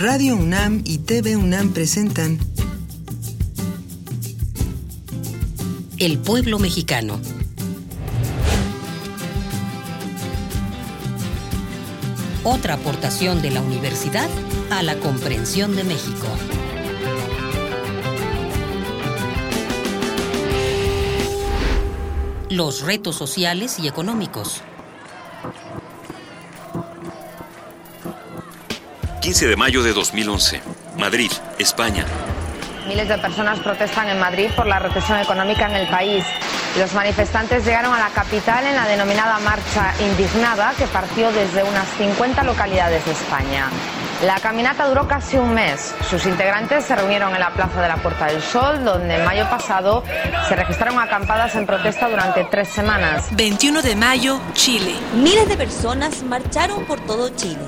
Radio UNAM y TV UNAM presentan El pueblo mexicano. Otra aportación de la universidad a la comprensión de México. Los retos sociales y económicos. 15 de mayo de 2011. Madrid, España. Miles de personas protestan en Madrid por la recesión económica en el país. Los manifestantes llegaron a la capital en la denominada Marcha Indignada, que partió desde unas 50 localidades de España. La caminata duró casi un mes. Sus integrantes se reunieron en la Plaza de la Puerta del Sol, donde en mayo pasado se registraron acampadas en protesta durante tres semanas. 21 de mayo, Chile. Miles de personas marcharon por todo Chile.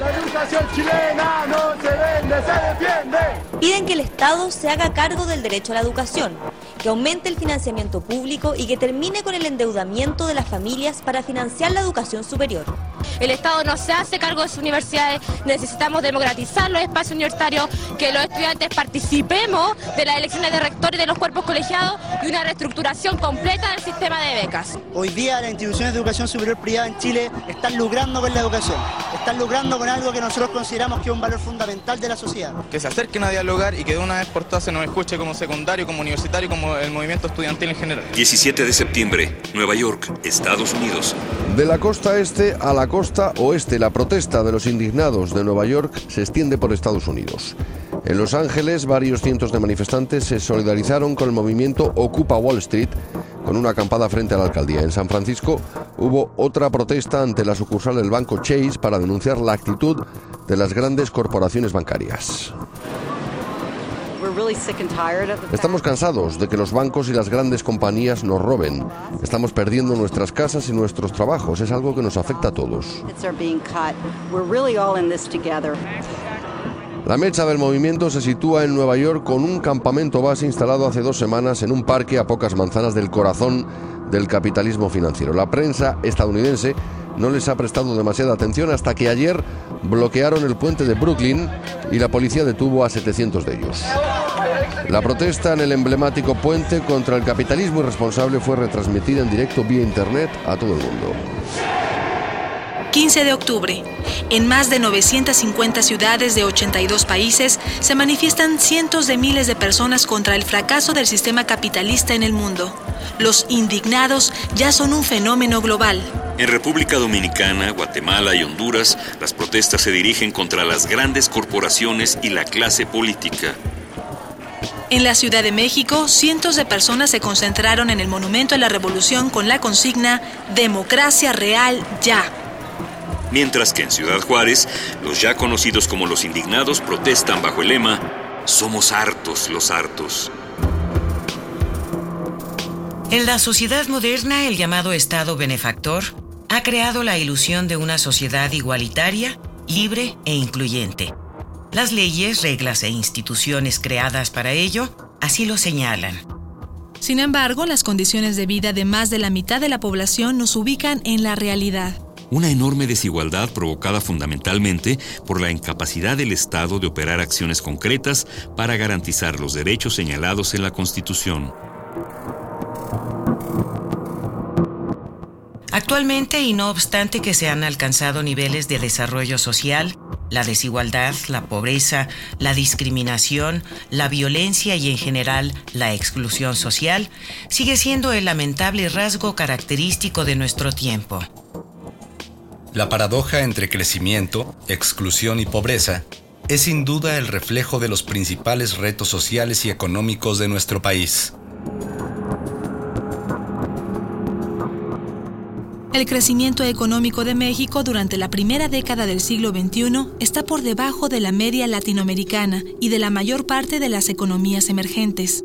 La educación chilena no se vende, se defiende. Piden que el Estado se haga cargo del derecho a la educación, que aumente el financiamiento público y que termine con el endeudamiento de las familias para financiar la educación superior. El Estado no se hace cargo de sus universidades, necesitamos democratizar los espacios universitarios, que los estudiantes participemos de las elecciones de rectores de los cuerpos colegiados y una reestructuración completa del sistema de becas. Hoy día las instituciones de educación superior privada en Chile están lucrando con la educación, están lucrando con algo que nosotros consideramos que es un valor fundamental de la sociedad. Que se acerquen a dialogar y que de una vez por todas se nos escuche como secundario, como universitario, como el movimiento estudiantil en general. 17 de septiembre, Nueva York, Estados Unidos. De la costa este a la costa oeste, la protesta de los indignados de Nueva York se extiende por Estados Unidos. En Los Ángeles, varios cientos de manifestantes se solidarizaron con el movimiento Ocupa Wall Street con una acampada frente a la alcaldía. En San Francisco hubo otra protesta ante la sucursal del banco Chase para denunciar la actitud de las grandes corporaciones bancarias. Estamos cansados de que los bancos y las grandes compañías nos roben. Estamos perdiendo nuestras casas y nuestros trabajos. Es algo que nos afecta a todos. La mecha del movimiento se sitúa en Nueva York con un campamento base instalado hace dos semanas en un parque a pocas manzanas del corazón del capitalismo financiero. La prensa estadounidense no les ha prestado demasiada atención hasta que ayer bloquearon el puente de Brooklyn y la policía detuvo a 700 de ellos. La protesta en el emblemático puente contra el capitalismo irresponsable fue retransmitida en directo vía internet a todo el mundo. 15 de octubre. En más de 950 ciudades de 82 países se manifiestan cientos de miles de personas contra el fracaso del sistema capitalista en el mundo. Los indignados ya son un fenómeno global. En República Dominicana, Guatemala y Honduras, las protestas se dirigen contra las grandes corporaciones y la clase política. En la Ciudad de México, cientos de personas se concentraron en el Monumento a la Revolución con la consigna Democracia Real Ya. Mientras que en Ciudad Juárez, los ya conocidos como los indignados protestan bajo el lema Somos hartos los hartos. En la sociedad moderna, el llamado Estado benefactor ha creado la ilusión de una sociedad igualitaria, libre e incluyente. Las leyes, reglas e instituciones creadas para ello así lo señalan. Sin embargo, las condiciones de vida de más de la mitad de la población nos ubican en la realidad. Una enorme desigualdad provocada fundamentalmente por la incapacidad del Estado de operar acciones concretas para garantizar los derechos señalados en la Constitución. Actualmente, y no obstante que se han alcanzado niveles de desarrollo social, la desigualdad, la pobreza, la discriminación, la violencia y en general la exclusión social, sigue siendo el lamentable rasgo característico de nuestro tiempo. La paradoja entre crecimiento, exclusión y pobreza es sin duda el reflejo de los principales retos sociales y económicos de nuestro país. El crecimiento económico de México durante la primera década del siglo XXI está por debajo de la media latinoamericana y de la mayor parte de las economías emergentes.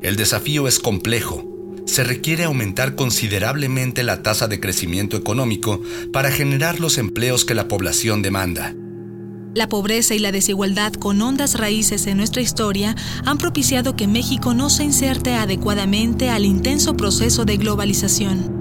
El desafío es complejo. Se requiere aumentar considerablemente la tasa de crecimiento económico para generar los empleos que la población demanda. La pobreza y la desigualdad con hondas raíces en nuestra historia han propiciado que México no se inserte adecuadamente al intenso proceso de globalización.